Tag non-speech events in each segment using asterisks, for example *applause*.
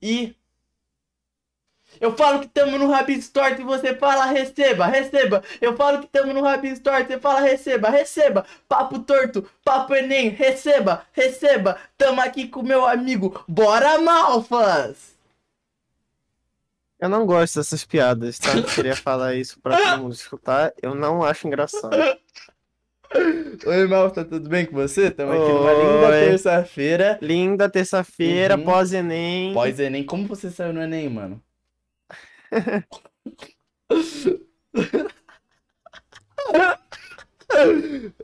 E eu falo que tamo no Rabis Torto e você fala receba, receba. Eu falo que tamo no Rabis Torto e você fala receba, receba. Papo torto, papo Enem, receba, receba. Tamo aqui com meu amigo, bora Malfas! Eu não gosto dessas piadas, tá? Eu queria falar isso pra todo mundo escutar. Eu não acho engraçado. *laughs* Oi, Malfa, tudo bem com você? Tamo aqui numa linda terça-feira. Linda terça-feira, Uhum. pós-Enem. Pós-Enem, como você saiu no Enem, mano?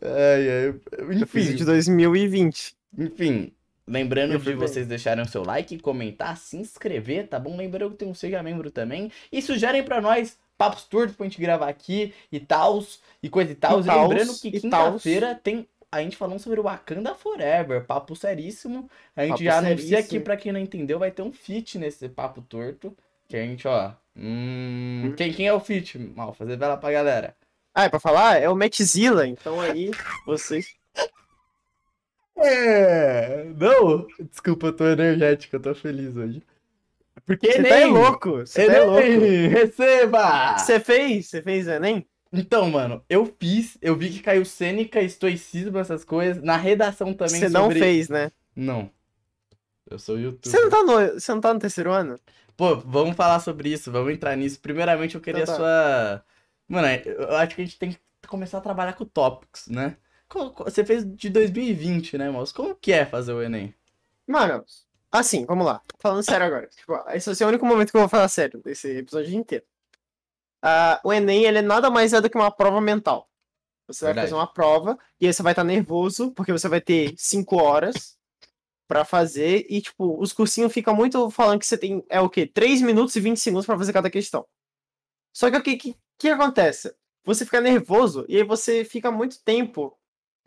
ai, ai. Enfim, de 2020. enfim. Lembrando de vocês deixarem o seu like, comentar, se inscrever, tá bom? Lembrando que tem um Seja Membro também. E sugerem pra nós papos tortos pra gente gravar aqui e tals, e coisa e tals. E, tals, lembrando que quinta-feira tem a gente falando sobre o Wakanda Forever, papo seríssimo. A gente Papo já anuncia seríssimo. aqui pra quem não entendeu, vai ter um feat nesse papo torto. Que a gente, ó. Hum, quem, quem é o feat? Mal, fazer vela pra galera. Ah, é pra falar? É o Metzila, então aí vocês. É. Não, desculpa, eu tô energético, eu tô feliz hoje. Porque Você tá é louco, você tá é louco. Enem, receba! Você fez? Você fez Enem? Então, mano, eu fiz, eu vi que caiu cênica, estoicismo, essas coisas. Na redação também Você não sobre- fez, né? Não. Eu sou youtuber. Você não, tá no, você não tá no terceiro ano? Pô, vamos falar sobre isso, vamos entrar nisso. Primeiramente, eu queria Então tá. sua. Mano, eu acho que a gente tem que começar a trabalhar com tópicos, né? Você fez de 2020, né, moço? Como que é fazer o Enem? Mano, assim, vamos lá. Falando sério agora. Tipo, esse vai ser o único momento que eu vou falar sério desse episódio inteiro. Ah, o Enem, ele nada mais é do que uma prova mental. Você vai Verdade. fazer uma prova e aí você vai estar nervoso, porque você vai ter 5 horas pra fazer e, tipo, os cursinhos ficam muito falando que você tem, é o quê? 3 minutos e 20 segundos pra fazer cada questão. Só que o que, que, que acontece? Você fica nervoso e aí você fica muito tempo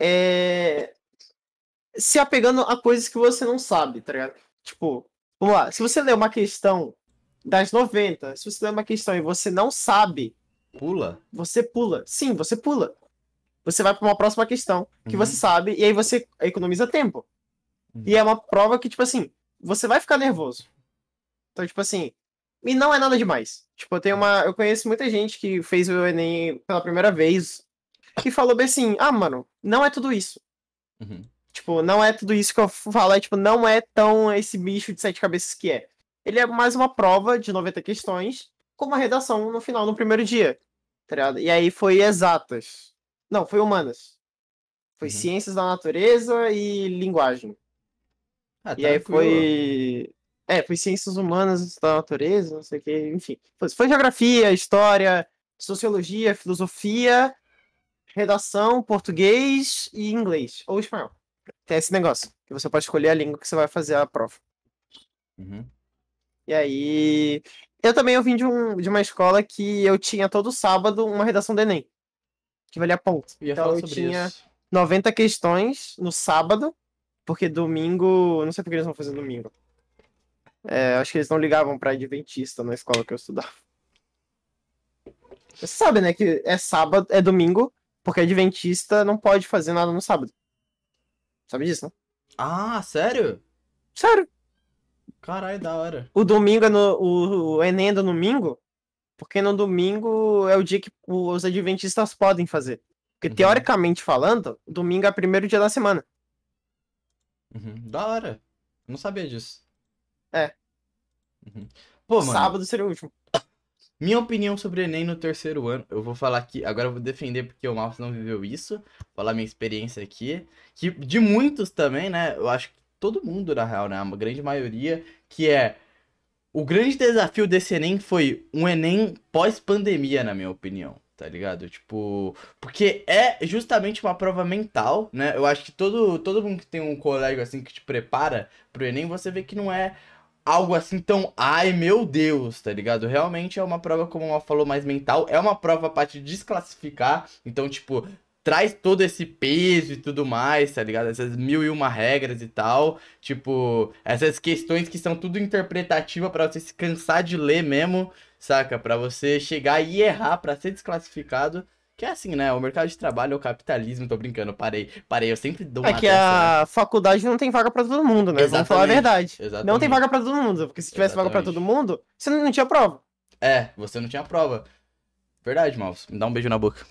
é, se apegando a coisas que você não sabe, tá ligado? Tipo, vamos lá, se você lê uma questão das 90, se você lê uma questão e você não sabe, Pula? você pula. Sim, você pula. Você vai para uma próxima questão que Uhum. você sabe e aí você economiza tempo. Uhum. E é uma prova que, tipo assim, você vai ficar nervoso. Então, tipo assim, e não é nada demais. Tipo, eu tenho uma. Eu conheço muita gente que fez o Enem pela primeira vez que falou bem assim: ah, mano, não é tudo isso. Uhum. Tipo, não é tudo isso que eu falo, é tipo, não é tão esse bicho de sete cabeças que é. Ele é mais uma prova de 90 questões com uma redação no final, no primeiro dia. Tá? E aí foi exatas. Não, foi humanas. Foi Uhum. ciências da natureza e linguagem. Ah, E aí foi. É, foi ciências humanas da natureza, não sei o que, enfim. Foi, foi geografia, história, sociologia, filosofia, redação, português e inglês. Ou espanhol. Tem esse negócio. Que você pode escolher a língua que você vai fazer a prova. Uhum. E aí. Eu também eu vim de, um, de uma escola que eu tinha todo sábado uma redação do Enem. Que valia ponto. Eu então eu tinha isso. 90 questões no sábado, porque domingo. Não sei porque eles vão fazer domingo. É, acho que eles não ligavam pra adventista na escola que eu estudava. Você sabe, né? Que é sábado, é domingo, porque adventista não pode fazer nada no sábado. Sabe disso, né? Ah, sério? Sério. Caralho, da hora. O domingo é no. O, o Enem é no domingo, porque no domingo é o dia que os adventistas podem fazer. Porque, Uhum. teoricamente falando, domingo é o primeiro dia da semana. Uhum. Da hora. Não sabia disso. É. Uhum. Pô, mano. Sábado seria o último. Minha opinião sobre o Enem no terceiro ano, eu vou falar aqui, agora eu vou defender porque o Malfas não viveu isso, falar minha experiência aqui, que de muitos também, né, eu acho que todo mundo, na real, né, a grande maioria, que é, o grande desafio desse Enem foi um Enem pós-pandemia, na minha opinião, tá ligado? Tipo, porque é justamente uma prova mental, né, eu acho que todo, todo mundo que tem um colégio, assim, que te prepara pro Enem, você vê que não é algo assim tão, ai meu Deus, tá ligado? Realmente é uma prova, como ela falou, mais mental. É uma prova pra te desclassificar. Então, tipo, traz todo esse peso e tudo mais, tá ligado? Essas mil e uma regras e tal. Tipo, essas questões que são tudo interpretativa pra você se cansar de ler mesmo, saca? Pra você chegar e errar, pra ser desclassificado. Que é assim, né? O mercado de trabalho é o capitalismo, tô brincando, parei. Parei, eu sempre dou uma É que dessa, né? a faculdade não tem vaga pra todo mundo, né? Vamos falar a Exatamente, verdade. Não exatamente. tem vaga pra todo mundo, porque se tivesse vaga pra todo Exatamente. mundo, você não não tinha prova. É, você não tinha prova. Verdade, Maus. Me dá um beijo na boca.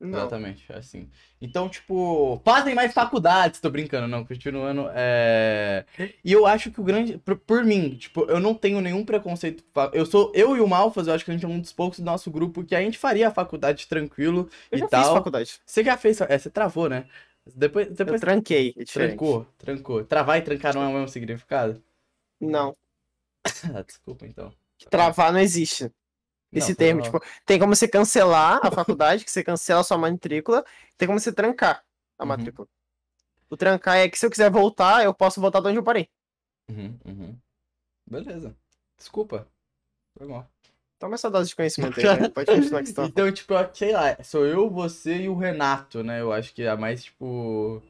Não. Exatamente, é assim. Então, tipo, fazem mais faculdades, tô brincando, não, continuando. É... E eu acho que o grande. Por, por mim, tipo, eu não tenho nenhum preconceito. Eu sou. Eu e o Malfas, eu acho que a gente é um dos poucos do nosso grupo que a gente faria a faculdade tranquilo Eu e já fiz tal. faculdade. Você já fez. É, você travou, né? Depois, Eu depois tranquei, é trancou, trancou. Travar e trancar não é o mesmo significado? Não. *laughs* Ah, desculpa, então. Travar não existe. Esse Não, termo, tipo, tem como você cancelar a faculdade, que você cancela a sua matrícula, tem como você trancar a Uhum. matrícula. O trancar é que se eu quiser voltar, eu posso voltar de onde eu parei. Uhum, uhum. Beleza. Desculpa. Foi mal. Toma essa dose de conhecimento aí, né? Pode continuar que você tava *laughs* Então, tipo, sei lá, sou eu, você e o Renato, né? Eu acho que é mais, tipo.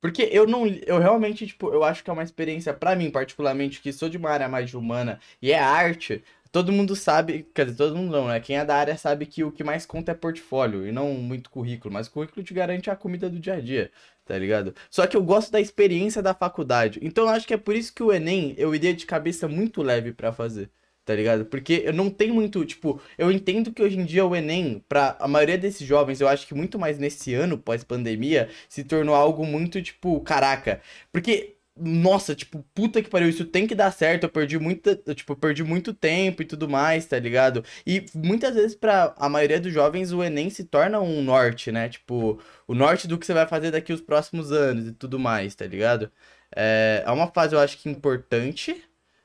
Porque eu não. Eu realmente, tipo, eu acho que é uma experiência, pra mim, particularmente, que sou de uma área mais humana e é arte. Todo mundo sabe, quer dizer, todo mundo não, né? Quem é da área sabe que o que mais conta é portfólio e não muito currículo, mas currículo te garante a comida do dia a dia, tá ligado? Só que eu gosto da experiência da faculdade. Então eu acho que é por isso que o Enem eu iria de cabeça muito leve pra fazer. Tá ligado? Porque eu não tenho muito, tipo, eu entendo que hoje em dia o Enem, pra a maioria desses jovens, eu acho que muito mais nesse ano, pós-pandemia, se tornou algo muito, tipo, caraca. Porque, nossa, tipo, puta que pariu, isso tem que dar certo. Eu perdi muita, tipo, eu perdi muito tempo e tudo mais, tá ligado? E muitas vezes, pra a maioria dos jovens, o Enem se torna um norte, né? Tipo, o norte do que você vai fazer daqui os próximos anos e tudo mais, tá ligado? É, é uma fase, eu acho que importante.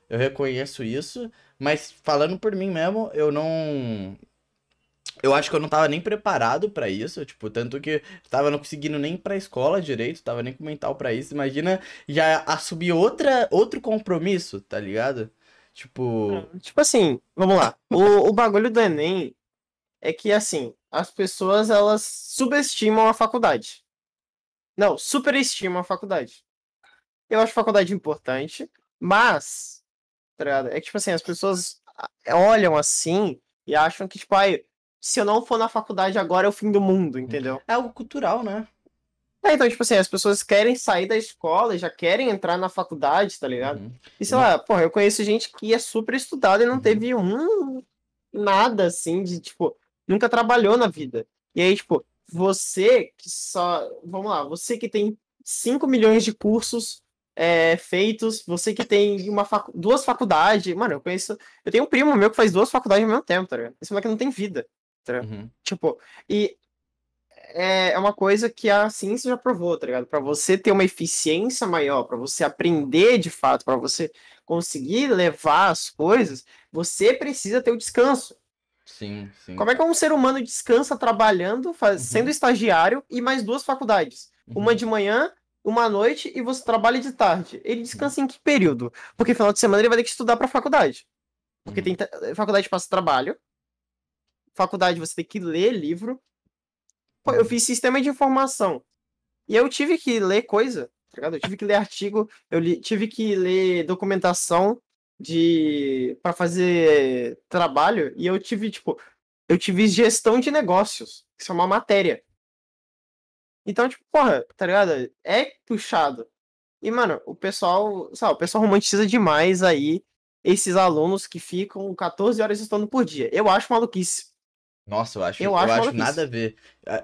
Eu reconheço isso. Mas falando por mim mesmo, eu não. Eu acho que eu não tava nem preparado pra isso, tipo, tanto que tava não conseguindo nem ir pra escola direito, tava nem com mental pra isso. Imagina já assumir outra, outro compromisso, tá ligado? Tipo, Tipo assim, vamos lá. O, o bagulho do Enem é que, assim, as pessoas, elas subestimam a faculdade. Não, superestimam a faculdade. Eu acho faculdade importante, mas, tá ligado? É que, tipo assim, as pessoas olham assim e acham que, tipo, ai, se eu não for na faculdade agora é o fim do mundo, entendeu? é algo cultural, né? É, então, tipo assim, as pessoas querem sair da escola e já querem entrar na faculdade, tá ligado? Uhum. E sei lá, porra, eu conheço gente que é super estudada e não Uhum. teve um nada assim de, tipo, nunca trabalhou na vida. E aí, tipo, você que só. Vamos lá, você que tem 5 milhões de cursos é, feitos, você que tem uma facu- duas faculdades. Mano, eu conheço. Eu tenho um primo meu que faz duas faculdades ao mesmo tempo, tá ligado? Esse moleque não tem vida. Uhum. Tipo, e é é uma coisa que a ciência já provou, tá ligado? Pra você ter uma eficiência maior, pra você aprender de fato, pra você conseguir levar as coisas, você precisa ter o descanso. Sim, sim. Como é que um ser humano descansa trabalhando, faz- Uhum. sendo estagiário e mais duas faculdades? Uma Uhum. de manhã, uma à noite e você trabalha de tarde. Ele descansa em que período? Porque final de semana ele vai ter que estudar pra faculdade. Porque Uhum. tem faculdade passa trabalho, faculdade você tem que ler livro. Pô, eu Uhum. fiz sistema de informação. E eu tive que ler coisa, tá ligado? Eu tive que ler artigo, eu li- tive que ler documentação de para fazer trabalho e eu tive tipo, eu tive gestão de negócios, isso é uma matéria. Então, tipo, porra, tá ligado? É puxado. E, mano, o pessoal, sabe, o pessoal romantiza demais aí esses alunos que ficam 14 horas estudando por dia. Eu acho maluquice. Nossa, eu acho, Eu eu acho nada a ver.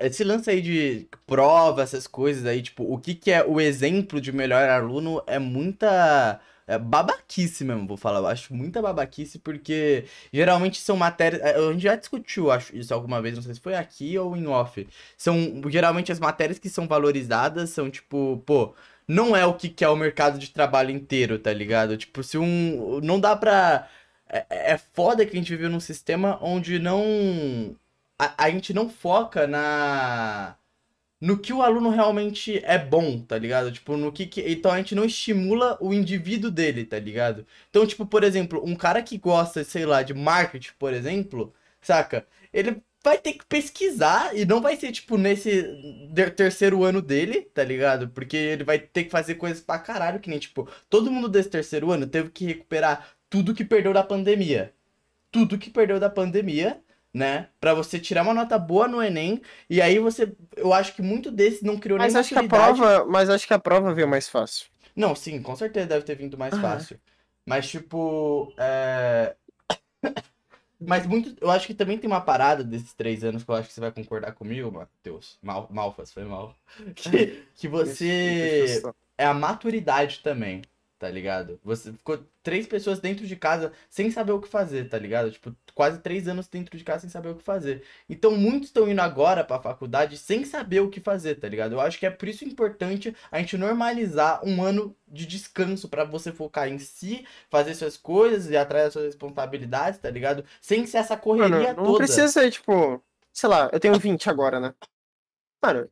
Esse lance aí de prova, essas coisas aí, tipo, o que que é o exemplo de melhor aluno é muita é babaquice mesmo, vou falar. Eu acho muita babaquice porque geralmente são matérias. eh, A gente já discutiu, acho, isso alguma vez, não sei se foi aqui ou em off. São geralmente as matérias que são valorizadas são tipo, pô, não é o que que é o mercado de trabalho inteiro, tá ligado? Tipo, se um. Não dá pra. É, é foda que a gente vive num sistema onde não. A, a gente não foca na. No que o aluno realmente é bom, tá ligado? Tipo, no que, que. Então a gente não estimula o indivíduo dele, tá ligado? Então, tipo, por exemplo, um cara que gosta, sei lá, de marketing, por exemplo, saca? Ele vai ter que pesquisar e não vai ser, tipo, nesse terceiro ano dele, tá ligado? Porque ele vai ter que fazer coisas pra caralho, que nem, tipo, todo mundo desse terceiro ano teve que recuperar tudo que perdeu da pandemia. Tudo que perdeu da pandemia, né? Pra você tirar uma nota boa no Enem. E aí você. Eu acho que muito desses não criou Mas nem acho que a prova, mas acho que a prova veio mais fácil. Não, sim, com certeza deve ter vindo mais Aham. fácil. Mas, tipo, é... *coughs* Mas muito. Eu acho que também tem uma parada desses três anos que eu acho que você vai concordar comigo, Matheus. Mal, Malfas, foi mal. *laughs* Que, que você. É a maturidade também, tá ligado? Você ficou três pessoas dentro de casa sem saber o que fazer, tá ligado? Tipo, quase três anos dentro de casa sem saber o que fazer. Então, muitos estão indo agora pra faculdade sem saber o que fazer, tá ligado? Eu acho que é por isso importante a gente normalizar um ano de descanso pra você focar em si, fazer suas coisas e atrás das suas responsabilidades, tá ligado? Sem ser essa correria Mano, não toda. precisa ser, tipo, sei lá, eu tenho 20 agora, né? Mano,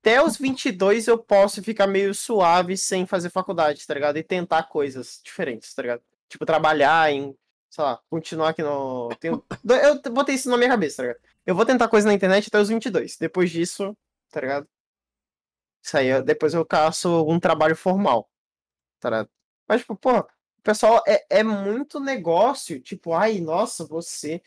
até os 22 eu posso ficar meio suave sem fazer faculdade, tá ligado? E tentar coisas diferentes, tá ligado? Tipo, trabalhar em, sei lá, continuar aqui no. tenho- Eu botei isso na minha cabeça, tá ligado? Eu vou tentar coisa na internet até os 22. Depois disso, tá ligado? Isso aí, depois eu caço um trabalho formal, tá ligado? Mas, tipo, pô, o pessoal é, é muito negócio, tipo, ai, nossa, você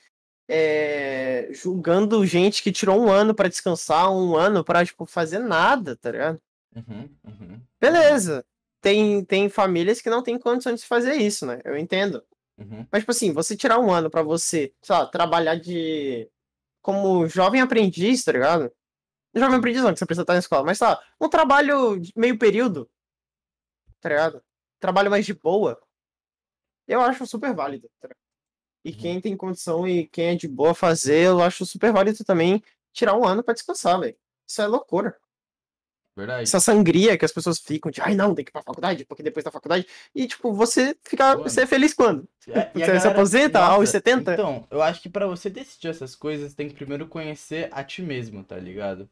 é, julgando gente que tirou um ano pra descansar, um ano pra, tipo, fazer nada, tá ligado? Uhum, uhum, Beleza. Tem, tem famílias que não têm condições de fazer isso, né? Eu entendo. uhum. Mas, tipo assim, você tirar um ano pra você, sei lá, trabalhar de. como jovem aprendiz, tá ligado? Jovem aprendiz não, que você precisa estar na escola, mas sei lá, um trabalho de meio período, tá ligado? Trabalho mais de boa. Eu acho super válido. tá ligado? E Uhum. quem tem condição e quem é de boa fazer, eu acho super válido também tirar um ano pra descansar, velho. Isso é loucura. Verdade. Essa sangria que as pessoas ficam de, ai não, tem que ir pra faculdade, porque depois da faculdade. E, tipo, você fica. Você é feliz quando? É, Você se aposenta aos nossa, 70? Então, eu acho que pra você decidir essas coisas, tem que primeiro conhecer a ti mesmo, tá ligado?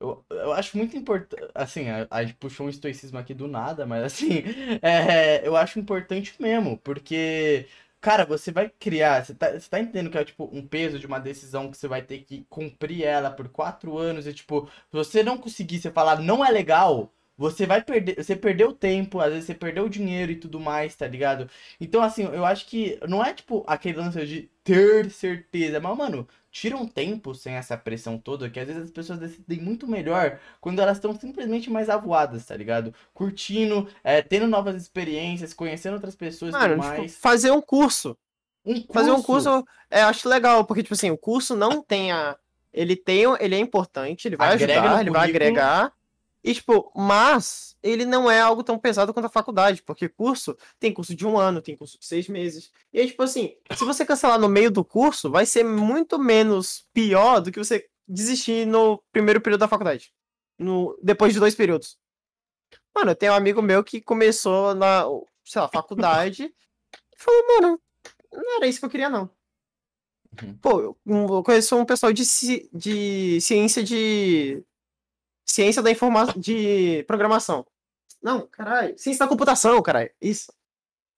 Eu, eu acho muito importante, assim, a, a gente puxou um estoicismo aqui do nada, mas assim, *laughs* é, eu acho importante mesmo, porque, cara, você vai criar, você tá, você tá entendendo que é, tipo, um peso de uma decisão que você vai ter que cumprir ela por quatro anos e, tipo, se você não conseguir, você falar não é legal, você vai perder, você perdeu tempo, às vezes você perdeu dinheiro e tudo mais, tá ligado? Então, assim, eu acho que não é, tipo, aquele lance de ter certeza, mas, mano, tira um tempo sem essa pressão toda, que às vezes as pessoas decidem muito melhor quando elas estão simplesmente mais avoadas, tá ligado? Curtindo, é, tendo novas experiências, conhecendo outras pessoas e Mano, tipo, mais. fazer um curso. Um Fazer um curso, é, acho legal, porque, tipo assim, o curso não tem a. Ele tem, ele é importante, ele vai Agrega ajudar, ele vai agregar. E, tipo, mas ele não é algo tão pesado quanto a faculdade, porque curso tem curso de um ano, tem curso de seis meses. E aí, tipo assim, se você cancelar no meio do curso, vai ser muito menos pior do que você desistir no primeiro período da faculdade. No, depois de dois períodos. Mano, eu tenho um amigo meu que começou na, sei lá, faculdade e *laughs* falou, mano, não era isso que eu queria, não. Uhum. Pô, eu, eu conheço um pessoal de, ci- de ciência de. Ciência da informação. de programação. Não, caralho. Ciência da computação, caralho. Isso.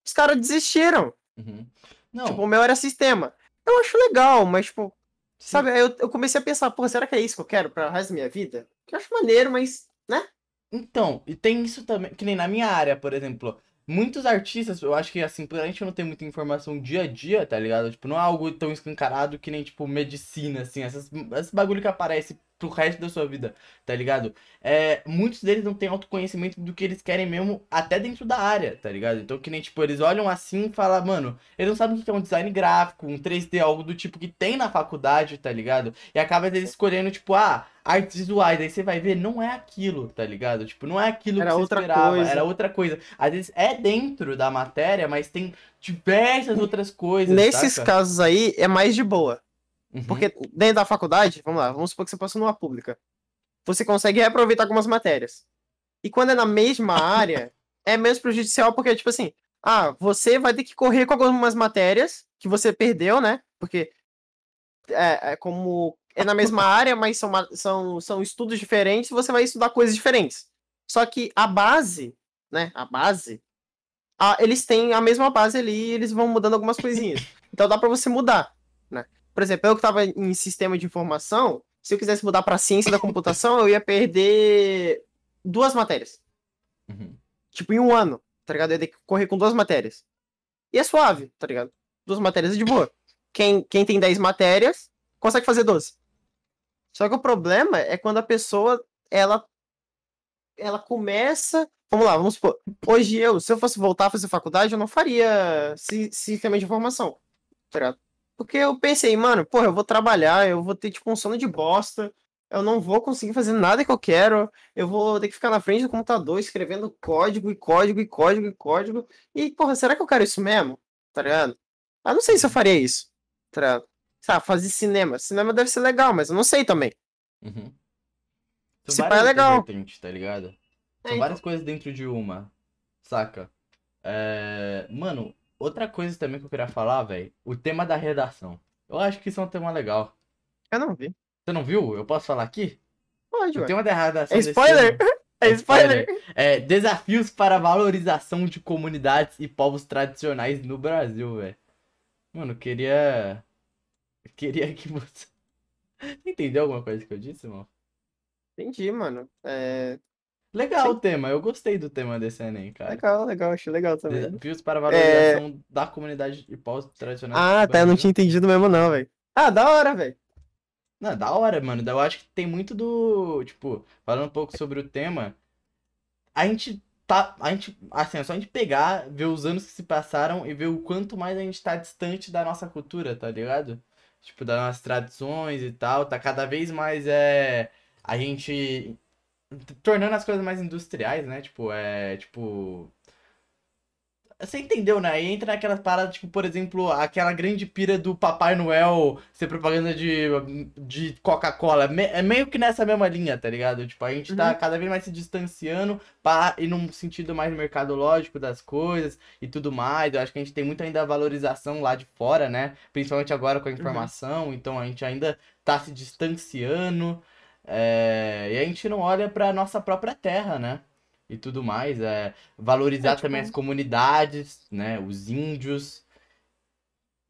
Os caras desistiram. Uhum. Não, Tipo, o meu era sistema. Eu acho legal, mas, tipo, sim. sabe, aí eu, eu comecei a pensar, pô, será que é isso que eu quero para resto da minha vida? Eu acho maneiro, mas, né? Então, e tem isso também, que nem na minha área, por exemplo, muitos artistas, eu acho que assim, por a gente não ter muita informação dia a dia, tá ligado? Tipo, não é algo tão escancarado que nem, tipo, medicina, assim, essas, esse bagulho que aparece pro resto da sua vida, tá ligado? É, muitos deles não têm autoconhecimento do que eles querem mesmo, até dentro da área, tá ligado? Então, que nem, tipo, eles olham assim e falam, mano, eles não sabem o que é um design gráfico, um 3D, algo do tipo que tem na faculdade, tá ligado? E acaba eles escolhendo, tipo, ah, artes visuais, aí você vai ver, não é aquilo, tá ligado? Tipo, não é aquilo Era que você outra esperava, coisa. era outra coisa. Às vezes é dentro da matéria, mas tem diversas outras coisas, Nesses saca? casos aí, é mais de boa. Uhum. Porque dentro da faculdade, vamos lá, vamos supor que você passou numa pública. Você consegue reaproveitar algumas matérias. E quando é na mesma *laughs* área, é menos prejudicial porque, tipo assim, ah, você vai ter que correr com algumas matérias que você perdeu, né? Porque é, é como é na mesma *laughs* área, mas são, são, são estudos diferentes, você vai estudar coisas diferentes. Só que a base, né? A base, a- eles têm a mesma base ali e eles vão mudando algumas coisinhas. *laughs* Então dá pra você mudar, né? Por exemplo, eu que tava em sistema de informação, se eu quisesse mudar pra ciência da computação, eu ia perder duas matérias. Uhum. Tipo, em um ano, tá ligado? Eu ia ter que correr com duas matérias. E é suave, tá ligado? Duas matérias é de boa. Quem, quem tem 10 matérias, consegue fazer 12. Só que o problema é quando a pessoa, ela, ela começa. Vamos lá, vamos supor. Hoje eu, se eu fosse voltar a fazer faculdade, eu não faria si- sistema de informação. Tá ligado? Porque eu pensei, mano, porra, eu vou trabalhar, eu vou ter tipo um sono de bosta, eu não vou conseguir fazer nada que eu quero, eu vou ter que ficar na frente do computador escrevendo código e código e código e código. E, porra, será que eu quero isso mesmo? Tá ligado? Eu não sei se eu faria isso. Tá ligado? Sabe, fazer cinema. Cinema deve ser legal, mas eu não sei também. Uhum. Se pá, é legal. tá ligado? É, São então. várias coisas dentro de uma, saca? É, Mano, outra coisa também que eu queria falar, velho, o tema da redação. Eu acho que isso é um tema legal. Eu não vi. Você não viu? Eu posso falar aqui? Pode, O tema da redação É spoiler? ano É spoiler? É desafios para valorização de comunidades e povos tradicionais no Brasil, velho. Mano, eu queria. eu Queria que você. *laughs* Entendeu alguma coisa que eu disse, mano? Entendi, mano. É... Legal Sim. o tema, eu gostei do tema desse Enem, cara. Legal, legal, achei legal também. Desafios para valorização da comunidade e povos tradicionais É. Ah, tá, eu não tinha entendido mesmo não, velho. Ah, da hora, velho. Não, da hora, mano. Eu acho que tem muito do. Tipo, falando um pouco sobre o tema. A gente tá. A gente. Assim, é só a gente pegar, ver os anos que se passaram e ver o quanto mais a gente tá distante da nossa cultura, tá ligado? Tipo, das nossas tradições e tal. Tá cada vez mais é. A gente. Tornando as coisas mais industriais, né? Tipo, é. Tipo. Você entendeu, né? Aí entra naquelas paradas, tipo, por exemplo, aquela grande pira do Papai Noel ser propaganda de, de Coca-Cola. Me- É meio que nessa mesma linha, tá ligado? Tipo, a gente tá Uhum. cada vez mais se distanciando para ir num sentido mais mercadológico das coisas e tudo mais. Eu acho que a gente tem muito ainda valorização lá de fora, né? Principalmente agora com a informação. Então a gente ainda tá se distanciando. É, E a gente não olha pra nossa própria terra, né? E tudo mais. É... Valorizar É, tipo, também as comunidades, né? Os índios.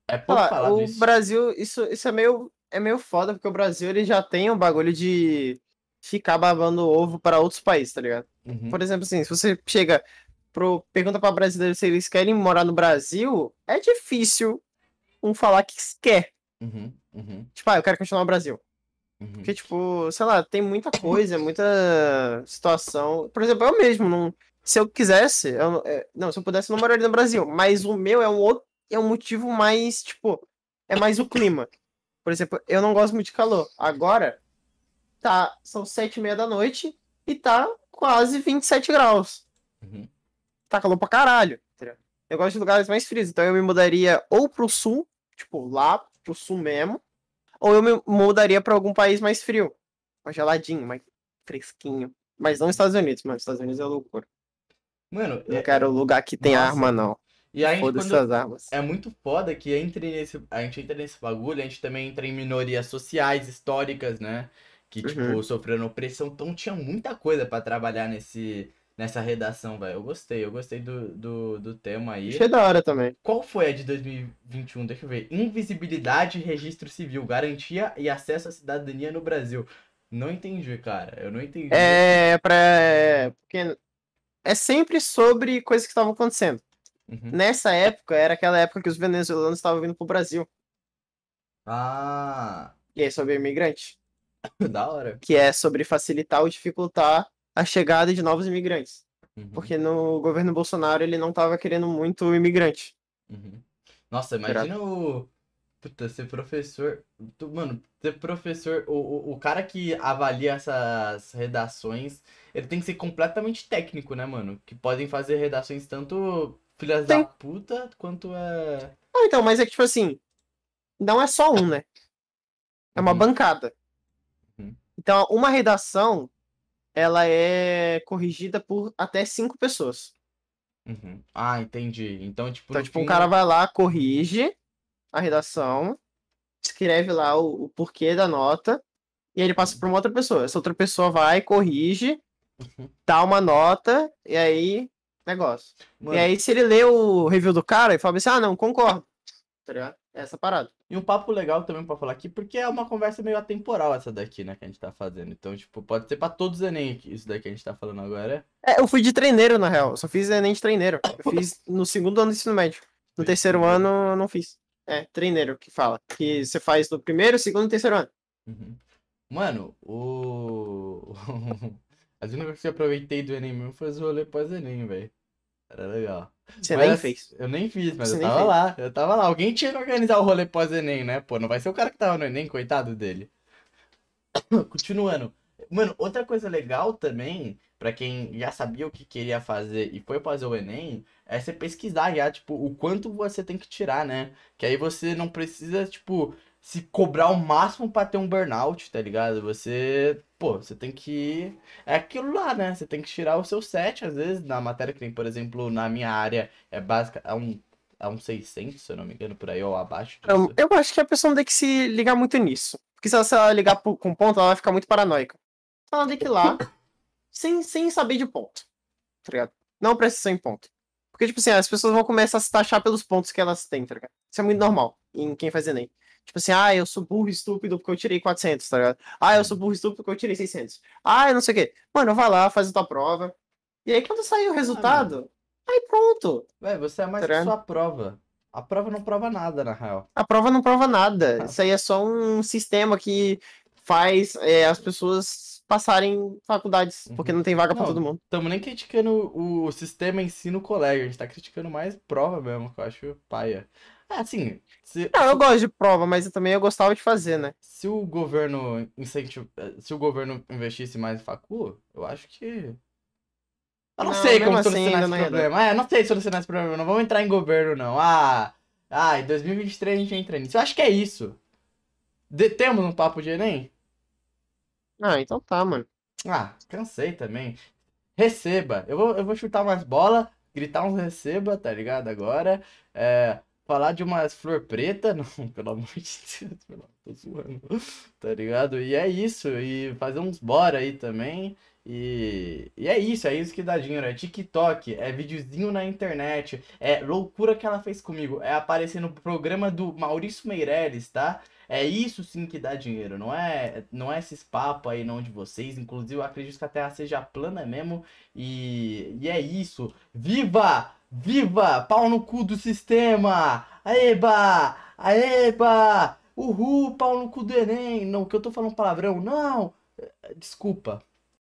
É pouco lá, falado o isso. Brasil, isso, isso é meio, é meio foda, porque o Brasil ele já tem um bagulho de ficar babando ovo para outros países, tá ligado? Uhum. Por exemplo, assim, se você chega pro, pergunta para brasileiros se eles querem morar no Brasil, é difícil um falar que quer. Uhum. Uhum. Tipo, ah, eu quero continuar no Brasil. Uhum. Porque, tipo, sei lá, tem muita coisa, muita situação. Por exemplo, eu mesmo, não, se eu quisesse, eu, não- é, não, se eu pudesse, eu não moraria no Brasil. Mas o meu é um outro, é um motivo mais, tipo, é mais o clima. Por exemplo, eu não gosto muito de calor. Agora, tá, são sete e meia da noite e tá quase 27 graus. Uhum. Tá calor pra caralho. entendeu? Eu gosto de lugares mais frios, então eu me mudaria ou pro sul, tipo, lá pro sul mesmo, ou eu me mudaria pra algum país mais frio. Mais geladinho, mais fresquinho. Mas não Estados Unidos, mano. Estados Unidos é loucura. Mano, Eu não é- quero lugar que tem arma, não. e a gente Foda-se quando... as armas. É muito foda que entre nesse, a gente entra nesse bagulho, a gente também entra em minorias sociais, históricas, né? Que, tipo, Uhum. sofreram opressão. Então tinha muita coisa pra trabalhar nesse, nessa redação, velho. Eu gostei, eu gostei do, do, do tema aí. Achei da hora também. Qual foi a de 2021? Deixa eu ver. Invisibilidade e registro civil. Garantia e acesso à cidadania no Brasil. Não entendi, cara. Eu não entendi. É pra. Porque é sempre sobre coisas que estavam acontecendo. Uhum. Nessa época, era aquela época que os venezuelanos estavam vindo pro Brasil. Ah, E aí, sobre imigrante. *laughs* da hora. Que é sobre facilitar ou dificultar a chegada de novos imigrantes. Uhum, Porque no governo Bolsonaro ele não tava querendo muito imigrante. uhum. Nossa, imagina o. Puta, ser professor. Tu- Mano, ser professor. O, o, o cara que avalia essas redações, ele tem que ser completamente técnico, né, mano? Que podem fazer redações tanto filhas da Sim. puta quanto é. Ah, então, mas é que, tipo assim, não é só um, né? É uma Uhum. bancada. Uhum. Então, uma redação, ela é corrigida por até cinco pessoas. Uhum. Ah, entendi. Então, tipo, Então, tipo, um fim, cara vai lá, corrige a redação, escreve lá o, o porquê da nota, e aí ele passa para uma outra pessoa. Essa outra pessoa vai, corrige, Uhum. dá uma nota, e aí, negócio. Mano, E aí, se ele lê o review do cara e fala assim, ah, não, concordo. Tá ligado? É Essa parada. E um papo legal também pra falar aqui, porque é uma conversa meio atemporal essa daqui, né, que a gente tá fazendo. Então, tipo, pode ser pra todos os Enem aqui, isso daqui que a gente tá falando agora. É, eu fui de treineiro, na real. Eu só fiz Enem de treineiro. *laughs* Eu fiz no segundo ano do ensino médio. No terceiro ano, eu não fiz. É, treineiro que fala. Que você faz no primeiro, segundo e terceiro ano. Uhum. Mano, o. *laughs* As únicas que eu aproveitei do Enem mesmo foi os rolê pós-Enem, velho. Era legal. Você Mas nem fez. Eu nem fiz, mas Você eu tava fez. lá. Eu tava lá. Alguém tinha que organizar o rolê pós-Enem, né? Pô, não vai ser o cara que tava no Enem, coitado dele. *coughs* Continuando. Mano, outra coisa legal também, pra quem já sabia o que queria fazer e foi fazer o Enem, é você pesquisar já, tipo, o quanto você tem que tirar, né? Que aí você não precisa, tipo, se cobrar o máximo pra ter um burnout, tá ligado? Você, pô, você tem que. É aquilo lá, né? Você tem que tirar o seu 7, às vezes, na matéria que tem, por exemplo, na minha área, é básica, é um, é um 600, se eu não me engano, por aí, ou abaixo Eu, disso. eu acho que a pessoa não tem que se ligar muito nisso. Porque se ela, ligar com ponto, ela vai ficar muito paranoica. Então ela tem que ir lá sem, sem saber de ponto. Tá ligado? Não atenção em ponto. Porque, tipo assim, as pessoas vão começar a se taxar pelos pontos que elas têm, tá ligado? Isso é muito normal em quem faz Enem. Tipo assim, ah, eu sou burro e estúpido porque eu tirei 400, tá ligado? Ah, eu sou burro e estúpido porque eu tirei 600. Ah, eu não sei o quê. Mano, vai lá, faz a tua prova. E aí, quando sair o resultado, aí pronto. Véi, você é mais Tá que ligado? sua prova. A prova não prova nada, na real. A prova não prova nada. Ah. Isso aí é só um sistema que faz é, as pessoas passarem faculdades, Uhum. porque não tem vaga pra Não, todo mundo. Estamos nem criticando o sistema em si no colégio, a gente tá criticando mais prova mesmo, que eu acho paia. É, assim, se, Não, eu gosto de prova, mas eu também eu gostava de fazer, né? se o governo incentiv... se o governo investisse mais em facu, eu acho que. Eu não, Não, sei como assim, solucionar esse problema. É, não sei solucionar esse problema. Não vamos entrar em governo, não. Ah, ah, em 2023 a gente entra nisso. Eu acho que é isso. De- Temos um papo de Enem? Ah, então tá, mano. Ah, cansei também. Receba. Eu vou, eu vou chutar umas bolas, gritar uns receba, tá ligado? Agora. É, falar de umas flor preta. *laughs* Não, pelo amor de Deus, pelo- tô zoando. Tá ligado? E é isso. E fazer uns bora aí também. E, e é isso, é isso que dá dinheiro. É TikTok, é videozinho na internet. É loucura que ela fez comigo. É aparecer no programa do Maurício Meirelles, tá? É isso sim que dá dinheiro, não é, não é esses papos aí não de vocês. Inclusive, eu acredito que a Terra seja plana mesmo. E, e é isso. Viva! Viva! Pau no cu do sistema! Aeba! Aeba! Uhul! Pau no cu do Enem! Não, que eu tô falando palavrão? Não! Desculpa.